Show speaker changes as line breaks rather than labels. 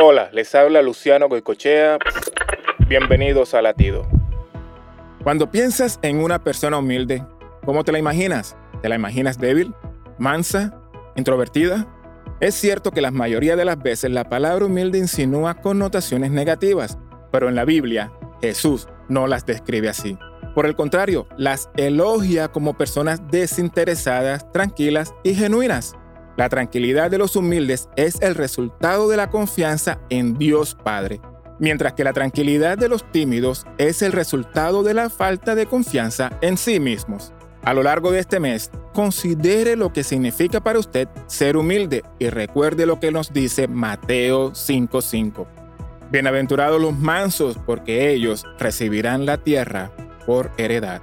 Hola, les habla Luciano Goicochea. Bienvenidos a Latido. Cuando piensas en una persona humilde, ¿cómo te la imaginas? ¿Te la imaginas débil, mansa, introvertida? Es cierto que la mayoría de las veces la palabra humilde insinúa connotaciones negativas, pero en la Biblia Jesús no las describe así. Por el contrario, las elogia como personas desinteresadas, tranquilas y genuinas. La tranquilidad de los humildes es el resultado de la confianza en Dios Padre, mientras que la tranquilidad de los tímidos es el resultado de la falta de confianza en sí mismos. A lo largo de este mes, considere lo que significa para usted ser humilde y recuerde lo que nos dice Mateo 5:5. Bienaventurados los mansos, porque ellos recibirán la tierra por heredad.